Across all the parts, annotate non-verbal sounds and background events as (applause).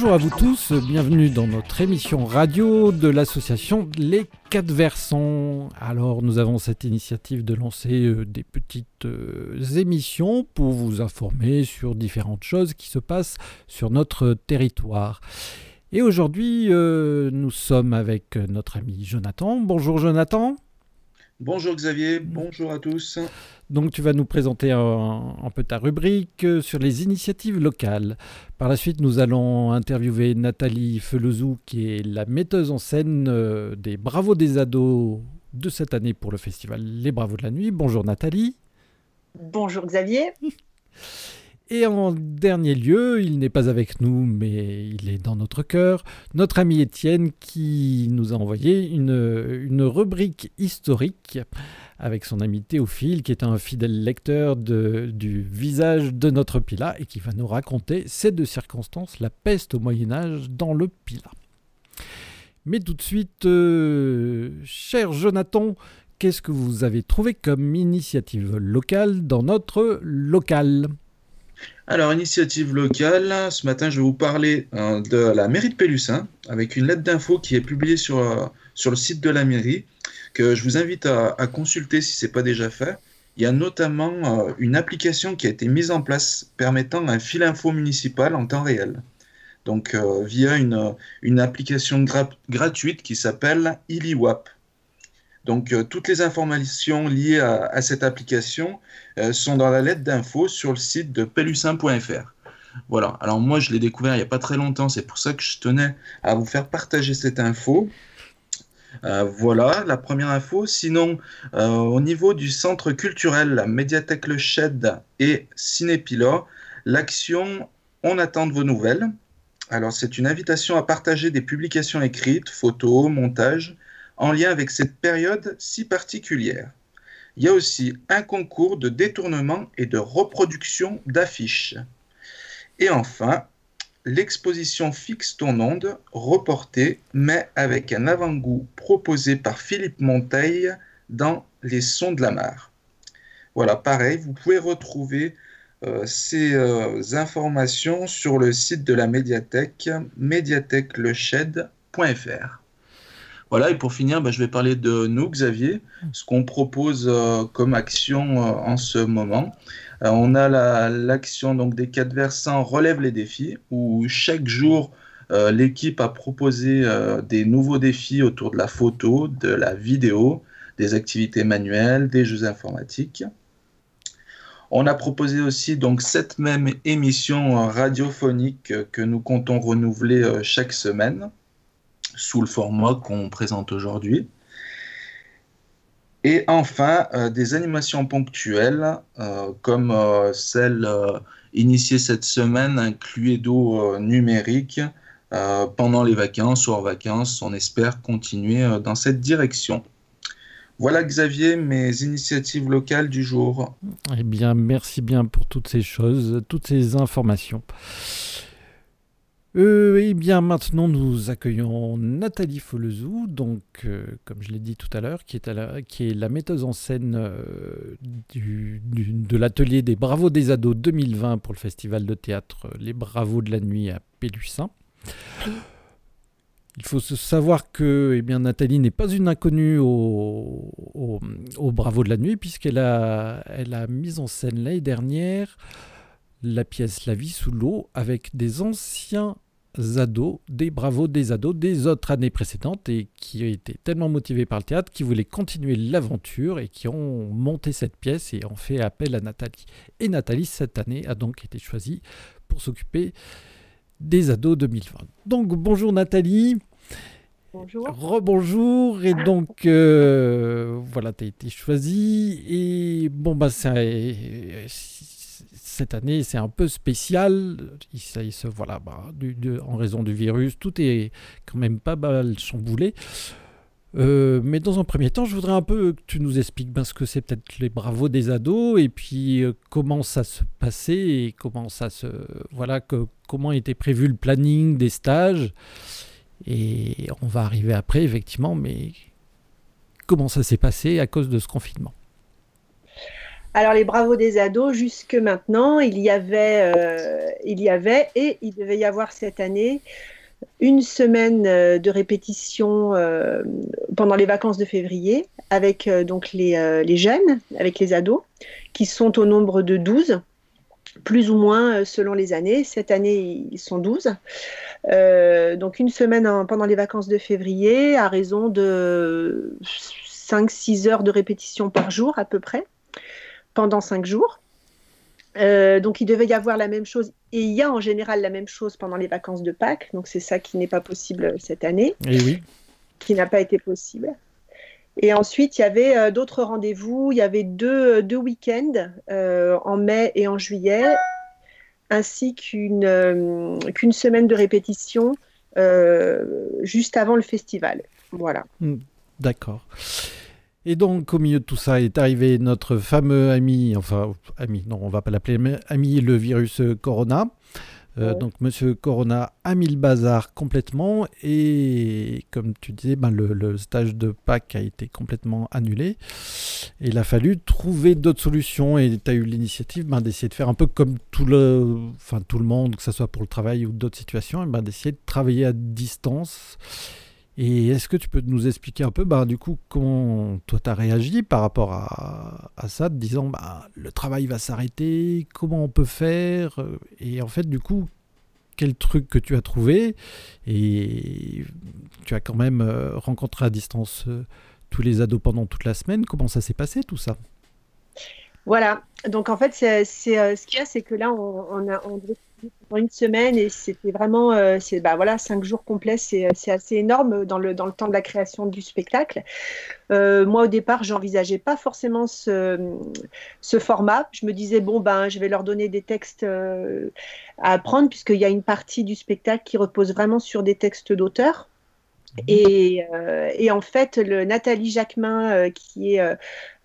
Bonjour à vous tous, bienvenue dans notre émission radio de l'association Les Quatre Versants. Alors nous avons cette initiative de lancer euh, des petites euh, émissions pour vous informer sur différentes choses qui se passent sur notre territoire. Et aujourd'hui euh, nous sommes avec notre ami Jonathan. Bonjour Jonathan. Bonjour Xavier, bonjour à tous. Donc tu vas nous présenter un, peu ta rubrique euh, sur les initiatives locales. Par la suite, nous allons interviewer Nathalie Felezou, qui est la metteuse en scène euh, des Bravos des ados de cette année pour le festival Les Bravos de la Nuit. Bonjour Nathalie. Bonjour Xavier. (laughs) Et en dernier lieu, il n'est pas avec nous, mais il est dans notre cœur, notre ami Étienne qui nous a envoyé une, une rubrique historique avec son ami Théophile, qui est un fidèle lecteur du visage de notre Pila et qui va nous raconter ces deux circonstances, la peste au Moyen Âge dans le Pila. Mais tout de suite, euh, cher Jonathan, qu'est-ce que vous avez trouvé comme initiative locale dans notre local? Alors, initiative locale, ce matin, je vais vous parler euh, de la mairie de Pélussin, avec une lettre d'info qui est publiée sur, euh, sur le site de la mairie que je vous invite à, consulter si ce n'est pas déjà fait. Il y a notamment euh, une application qui a été mise en place permettant un fil info municipal en temps réel. Donc euh, via une, une application gratuite qui s'appelle IliWap. Donc euh, toutes les informations liées à, cette application sont dans la lettre d'info sur le site de pelusin.fr. Voilà, alors moi je l'ai découvert il n'y a pas très longtemps, c'est pour ça que je tenais à vous faire partager cette info. Euh, voilà la première info. Sinon, euh, au niveau du centre culturel, médiathèque Le Shed et Cinépila, l'action On attend de vos nouvelles. Alors, c'est une invitation à partager des publications écrites, photos, montages, en lien avec cette période si particulière. Il y a aussi un concours de détournement et de reproduction d'affiches. Et enfin, l'exposition fixe ton onde, reportée, mais avec un avant-goût proposé par Philippe Monteil dans Les Sons de la Mare. Voilà, pareil, vous pouvez retrouver euh, ces euh, informations sur le site de la médiathèque, médiathèqueleched.fr. Voilà, et pour finir, bah, je vais parler de nous, Xavier, ce qu'on propose euh, comme action en ce moment. Euh, on a l'action des quatre versants relève les défis, où chaque jour euh, l'équipe a proposé euh, des nouveaux défis autour de la photo, de la vidéo, des activités manuelles, des jeux informatiques. On a proposé aussi donc cette même émission radiophonique que nous comptons renouveler chaque semaine sous le format qu'on présente aujourd'hui. Et enfin, euh, des animations ponctuelles, euh, comme euh, celle initiée cette semaine, un cluedo numérique pendant les vacances ou hors vacances. On espère continuer dans cette direction. Voilà Xavier, mes initiatives locales du jour. Eh bien, merci bien pour toutes ces choses, toutes ces informations. Euh, eh bien, maintenant, nous accueillons Nathalie Folezou, donc, euh, comme je l'ai dit tout à l'heure, qui, est la, metteuse en scène euh, de l'atelier des Bravos des Ados 2020 pour le festival de théâtre Les Bravos de la Nuit à Pélussin. Il faut savoir que eh bien, Nathalie n'est pas une inconnue au, au, Bravo de la Nuit, puisqu'elle a, a mis en scène l'année dernière la pièce La vie sous l'eau avec des anciens ados, des bravos des ados des autres années précédentes et qui étaient tellement motivés par le théâtre qu'ils voulaient continuer l'aventure et qui ont monté cette pièce et ont fait appel à Nathalie. Et Nathalie, cette année, a donc été choisie pour s'occuper des ados 2020. Donc bonjour Nathalie. Bonjour. Rebonjour. Et donc, euh, voilà, tu as été choisie. Et bon, bah, c'est cette année, c'est un peu spécial. Il, se, voilà, bah, en raison du virus, tout est quand même pas mal chamboulé. Euh, mais dans un premier temps, je voudrais un peu que tu nous expliques ce que c'est peut-être les bravos des ados et puis euh, comment ça se passait et comment ça se voilà que, comment était prévu le planning des stages. Et on va arriver après effectivement, mais comment ça s'est passé à cause de ce confinement? Alors les bravos des ados, jusque maintenant, il y avait, euh, il y avait et il devait y avoir cette année une semaine euh, de répétition euh, pendant les vacances de février avec donc les, les, jeunes, avec les ados, qui sont au nombre de 12, plus ou moins selon les années. Cette année, ils sont 12. donc une semaine pendant les vacances de février à raison de 5-6 heures de répétition par jour à peu près pendant cinq jours. Euh, donc il devait y avoir la même chose, et il y a en général la même chose pendant les vacances de Pâques, donc c'est ça qui n'est pas possible cette année, et eh oui. qui n'a pas été possible. Et ensuite, il y avait euh, d'autres rendez-vous, il y avait deux, deux week-ends euh, en mai et en juillet, ainsi qu'une qu'une semaine de répétition juste avant le festival. Voilà. Hmm, d'accord. Et donc, au milieu de tout ça, est arrivé notre fameux ami, enfin, ami, non, on va pas l'appeler ami, le virus Corona. Euh, donc, Monsieur Corona a mis le bazar complètement et, comme tu disais, ben, le, stage de Pâques a été complètement annulé. Et il a fallu trouver d'autres solutions et tu as eu l'initiative ben, d'essayer de faire un peu comme tout le, enfin, tout le monde, que ce soit pour le travail ou d'autres situations, ben, d'essayer de travailler à distance et est-ce que tu peux nous expliquer un peu, bah, du coup, comment toi tu as réagi par rapport à, ça, disant bah, le travail va s'arrêter, comment on peut faire euh, Et en fait, du coup, quel truc que tu as trouvé Et tu as quand même euh, rencontré à distance euh, tous les ados pendant toute la semaine. Comment ça s'est passé tout ça? Voilà, donc en fait, c'est, ce qu'il y a, c'est que là, on, a, on une semaine et c'était vraiment euh, c'est bah voilà cinq jours complets. C'est assez énorme dans le temps de la création du spectacle. Euh, moi au départ j'envisageais pas forcément ce, format. Je me disais bon ben je vais leur donner des textes euh, à apprendre puisqu'il y a une partie du spectacle qui repose vraiment sur des textes d'auteurs Euh, et, en fait, Nathalie Jacquemin, euh, qui est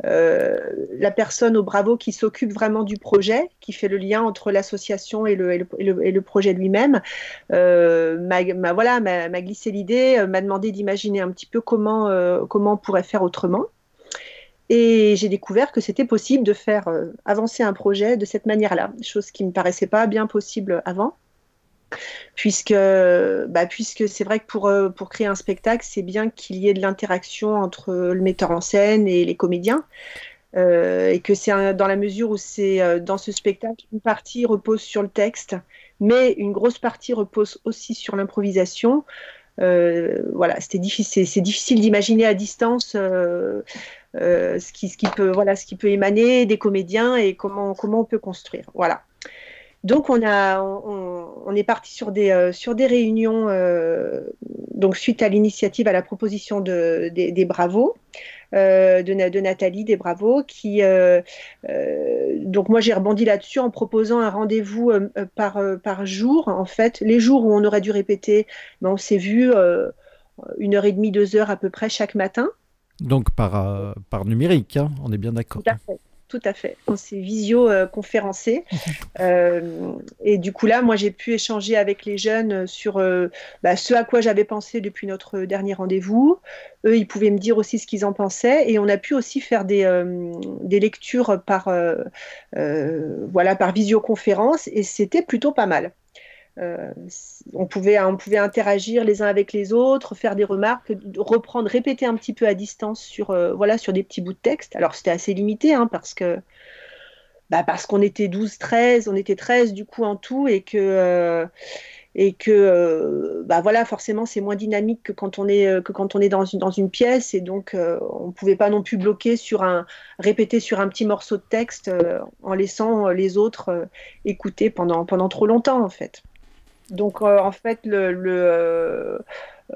euh, la personne au Bravo qui s'occupe vraiment du projet, qui fait le lien entre l'association et le, et le, projet lui-même, m'a voilà, glissé l'idée, m'a demandé d'imaginer un petit peu comment, comment on pourrait faire autrement. Et j'ai découvert que c'était possible de faire avancer un projet de cette manière-là, chose qui ne me paraissait pas bien possible avant puisque, bah, puisque c'est vrai que pour, euh, pour créer un spectacle, c'est bien qu'il y ait de l'interaction entre le metteur en scène et les comédiens. Euh, et que c'est dans la mesure où c'est euh, dans ce spectacle, une partie repose sur le texte, mais une grosse partie repose aussi sur l'improvisation. voilà, c'était difficile, c'est difficile d'imaginer à distance ce, qui, ce, qui peut, voilà, ce qui peut émaner des comédiens et comment, comment on peut construire. Voilà. Donc on a, on, est parti sur des euh, sur des réunions. Euh, donc suite à l'initiative, à la proposition de, des, Bravos. Euh, de, de, Nathalie des Bravos, qui donc moi j'ai rebondi là-dessus en proposant un rendez-vous par, par jour. En fait, les jours où on aurait dû répéter, ben, on s'est vu une heure et demie, deux heures à peu près chaque matin. Donc par, par numérique, hein, on est bien d'accord tout à fait. On s'est visio-conférencé. (laughs) Euh, et du coup, là, moi, j'ai pu échanger avec les jeunes sur euh, bah, ce à quoi j'avais pensé depuis notre dernier rendez-vous. Eux, ils pouvaient me dire aussi ce qu'ils en pensaient. Et on a pu aussi faire des, euh, des lectures par, voilà, par visioconférence. Et c'était plutôt pas mal. Euh, on, pouvait, on pouvait interagir les uns avec les autres, faire des remarques, reprendre, répéter un petit peu à distance sur, euh, voilà, sur des petits bouts de texte. Alors c'était assez limité hein, parce que bah, parce qu'on était 12, 13, on était 13 du coup en tout et que euh, et que bah voilà forcément c'est moins dynamique que quand on est que quand on est dans une, dans une pièce et donc on ne pouvait pas non plus bloquer sur un répéter sur un petit morceau de texte en laissant les autres écouter pendant pendant trop longtemps en fait. Donc, euh, en fait, le,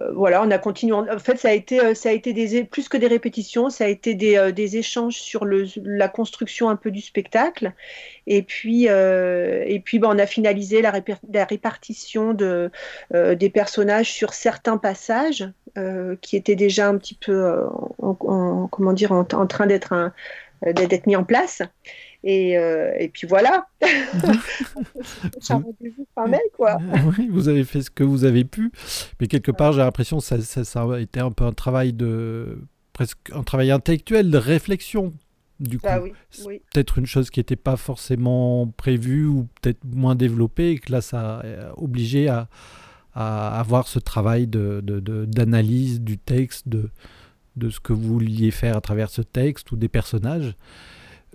euh, voilà, on a continué. En fait, ça a été, euh, ça a été plus que des répétitions, ça a été des, euh, des échanges sur le, la construction un peu du spectacle. Et puis, et puis ben, on a finalisé la, répartition de, des personnages sur certains passages qui étaient déjà un petit peu, en, comment dire, en, en train d'être d'être mis en place. Et, euh, et, puis voilà. (laughs) quoi. (laughs) Oui, vous avez fait ce que vous avez pu, mais quelque part, j'ai l'impression que ça, ça, a été un peu un travail de presque un travail intellectuel de réflexion. Du coup, ah oui, oui. peut-être une chose qui n'était pas forcément prévue ou peut-être moins développée, et que là, ça a obligé à, à avoir ce travail de, d'analyse du texte, de, de ce que vous vouliez faire à travers ce texte ou des personnages.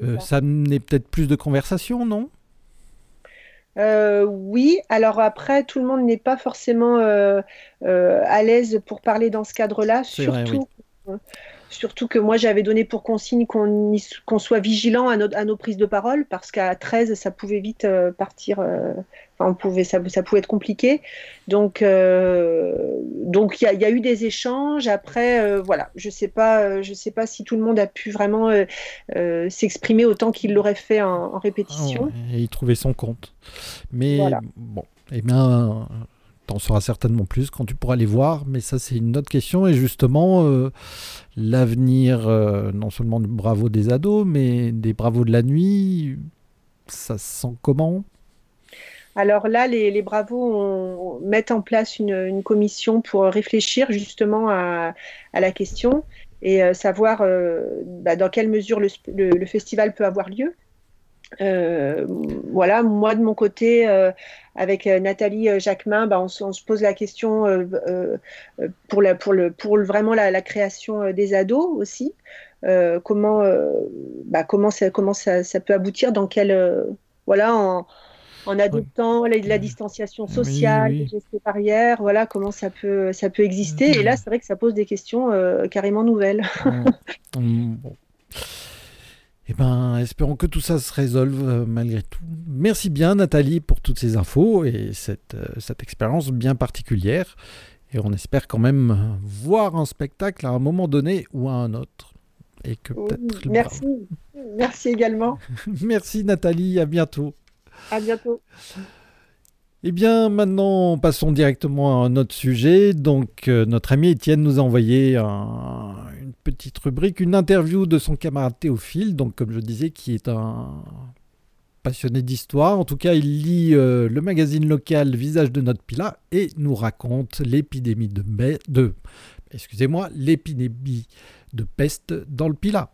Euh, ça n'est peut-être plus de conversation, non? Euh, oui, alors après, tout le monde n'est pas forcément euh, à l'aise pour parler dans ce cadre-là, surtout, surtout que moi j'avais donné pour consigne qu'on soit vigilant à, à, nos prises de parole, parce qu'à 13, ça pouvait vite partir on pouvait, ça, pouvait être compliqué. Donc, euh, donc il y, a eu des échanges. Après, euh, voilà, je sais pas, euh, je sais pas si tout le monde a pu vraiment s'exprimer autant qu'il l'aurait fait en, répétition. et il trouvait son compte. Mais bon, eh bien, t'en sauras certainement plus quand tu pourras les voir. Mais ça, c'est une autre question. Et justement, l'avenir, non seulement du Bravo des ados, mais des Bravos de la nuit, ça se sent comment? Alors là, les, Bravos mettent en place une, commission pour réfléchir justement à, la question et euh, savoir euh, bah, dans quelle mesure le, festival peut avoir lieu. Euh, voilà, moi de mon côté, avec Nathalie Jacquemin, bah, on, se pose la question pour, vraiment la, création des ados aussi. comment, bah, comment, ça, comment ça, peut aboutir, dans quel voilà, en, en adoptant la, la, distanciation sociale, les gestes barrières, voilà comment ça peut, ça peut exister. Et là, c'est vrai que ça pose des questions euh, carrément nouvelles. (laughs) Eh ben, espérons que tout ça se résolve euh, malgré tout. Merci bien Nathalie pour toutes ces infos et cette, euh, cette expérience bien particulière. Et on espère quand même voir un spectacle à un moment donné ou à un autre. Et que peut-être. merci. Merci également. (laughs) merci Nathalie, à bientôt. À bientôt. Eh bien, maintenant, passons directement à un autre sujet. Donc, euh, notre ami Étienne nous a envoyé une petite rubrique, une interview de son camarade Théophile, donc comme je disais, qui est un passionné d'histoire. En tout cas, il lit euh, le magazine local Visage de notre Pila et nous raconte l'épidémie de, de excusez-moi, l'épidémie de peste dans le Pila.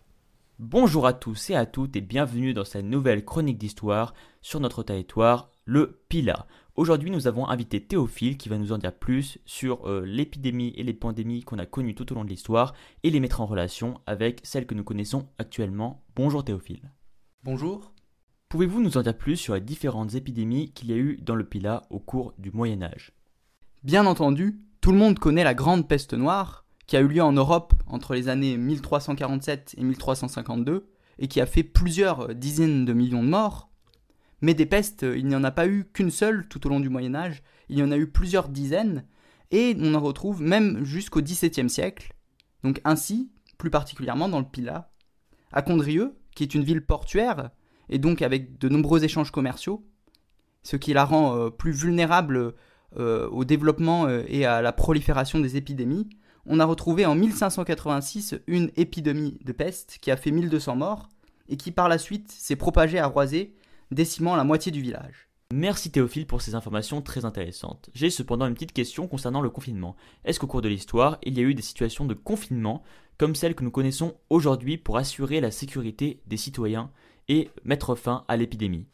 Bonjour à tous et à toutes et bienvenue dans cette nouvelle chronique d'histoire sur notre territoire, le Pila. Aujourd'hui, nous avons invité Théophile qui va nous en dire plus sur euh, l'épidémie et les pandémies qu'on a connues tout au long de l'histoire et les mettre en relation avec celles que nous connaissons actuellement. Bonjour Théophile. Bonjour. Pouvez-vous nous en dire plus sur les différentes épidémies qu'il y a eu dans le Pila au cours du Moyen Âge? Bien entendu, tout le monde connaît la Grande Peste Noire, qui a eu lieu en Europe entre les années 1347 et 1352, et qui a fait plusieurs dizaines de millions de morts. Mais des pestes, il n'y en a pas eu qu'une seule tout au long du Moyen Âge, il y en a eu plusieurs dizaines, et on en retrouve même jusqu'au XVIIe siècle. Donc ainsi, plus particulièrement dans le Pilat, à Condrieu, qui est une ville portuaire, et donc avec de nombreux échanges commerciaux, ce qui la rend euh, plus vulnérable euh, au développement euh, et à la prolifération des épidémies, on a retrouvé en 1586 une épidémie de peste qui a fait 1200 morts et qui par la suite s'est propagée à Roisé, décimant la moitié du village. Merci Théophile pour ces informations très intéressantes. J'ai cependant une petite question concernant le confinement. Est-ce qu'au cours de l'histoire, il y a eu des situations de confinement comme celles que nous connaissons aujourd'hui pour assurer la sécurité des citoyens et mettre fin à l'épidémie?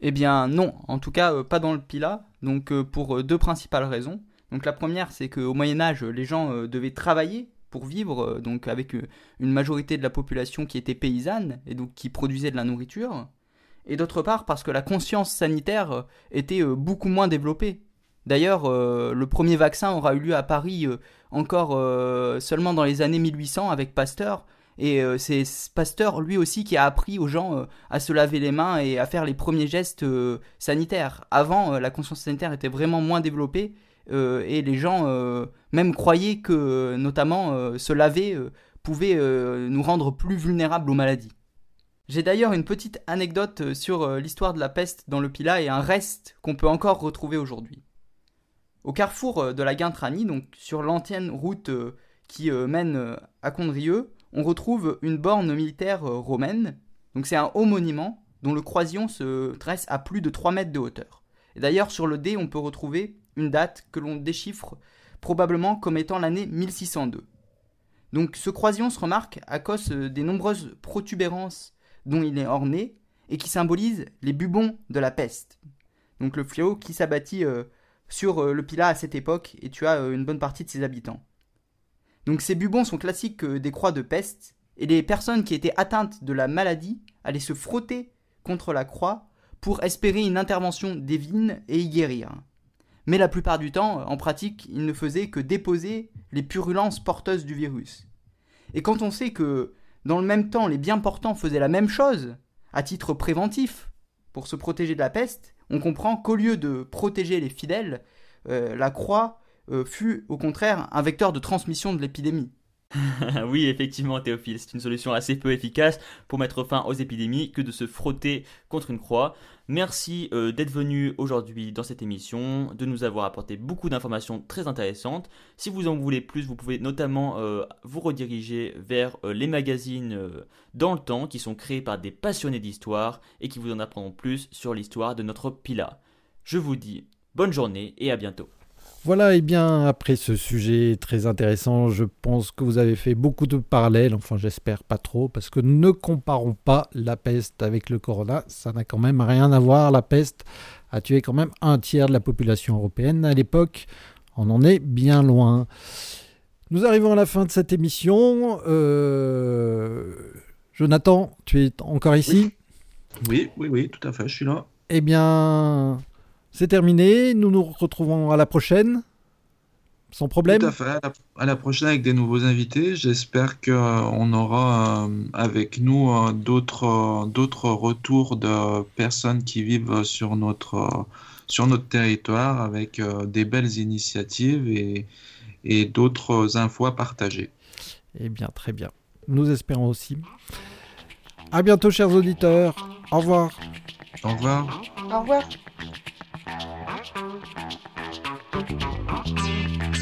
Eh bien non, en tout cas euh, pas dans le Pila, donc euh, pour euh, deux principales raisons. Donc la première, c'est qu'au Moyen Âge, les gens devaient travailler pour vivre, donc avec une majorité de la population qui était paysanne et donc qui produisait de la nourriture. Et d'autre part, parce que la conscience sanitaire était beaucoup moins développée. D'ailleurs, le premier vaccin aura eu lieu à Paris encore seulement dans les années 1800 avec Pasteur. Et c'est Pasteur, lui aussi, qui a appris aux gens à se laver les mains et à faire les premiers gestes sanitaires. Avant, la conscience sanitaire était vraiment moins développée euh, et les gens euh, même croyaient que notamment se laver pouvait nous rendre plus vulnérables aux maladies. J'ai d'ailleurs une petite anecdote sur l'histoire de la peste dans le Pila et un reste qu'on peut encore retrouver aujourd'hui. Au carrefour de la Guintranie, donc sur l'ancienne route qui mène à Condrieu, on retrouve une borne militaire romaine. Donc c'est un haut monument dont le croisillon se dresse à plus de 3 mètres de hauteur. D'ailleurs sur le dé, on peut retrouver une date que l'on déchiffre probablement comme étant l'année 1602. Donc ce croisillon se remarque à cause euh, des nombreuses protubérances dont il est orné et qui symbolisent les bubons de la peste. Donc le fléau qui s'abattit euh, sur euh, le Pilat à cette époque et tua une bonne partie de ses habitants. Donc ces bubons sont classiques des croix de peste et les personnes qui étaient atteintes de la maladie allaient se frotter contre la croix pour espérer une intervention divine et y guérir mais la plupart du temps, en pratique, il ne faisait que déposer les purulences porteuses du virus. Et quand on sait que, dans le même temps, les bien portants faisaient la même chose, à titre préventif, pour se protéger de la peste, on comprend qu'au lieu de protéger les fidèles, euh, la croix euh, fut au contraire un vecteur de transmission de l'épidémie. (laughs) oui, effectivement, Théophile, c'est une solution assez peu efficace pour mettre fin aux épidémies que de se frotter contre une croix. Merci euh, d'être venu aujourd'hui dans cette émission, de nous avoir apporté beaucoup d'informations très intéressantes. Si vous en voulez plus, vous pouvez notamment euh, vous rediriger vers euh, les magazines dans le temps qui sont créés par des passionnés d'histoire et qui vous en apprendront plus sur l'histoire de notre Pila. Je vous dis bonne journée et à bientôt. Voilà, et bien après ce sujet très intéressant, je pense que vous avez fait beaucoup de parallèles, enfin j'espère pas trop, parce que ne comparons pas la peste avec le corona, ça n'a quand même rien à voir, la peste a tué quand même un tiers de la population européenne à l'époque, on en est bien loin. Nous arrivons à la fin de cette émission. Euh, Jonathan, tu es encore ici? Oui, oui, oui, tout à fait, je suis là. Eh bien, c'est terminé. Nous nous retrouvons à la prochaine. Sans problème. Tout à fait. À la, prochaine avec des nouveaux invités. J'espère qu'on aura euh, avec nous euh, d'autres d'autres retours de personnes qui vivent sur notre sur notre territoire avec euh, des belles initiatives et, et d'autres infos à partager. Eh bien, très bien. Nous espérons aussi. À bientôt, chers auditeurs. Au revoir. Au revoir. Au revoir. Thank you.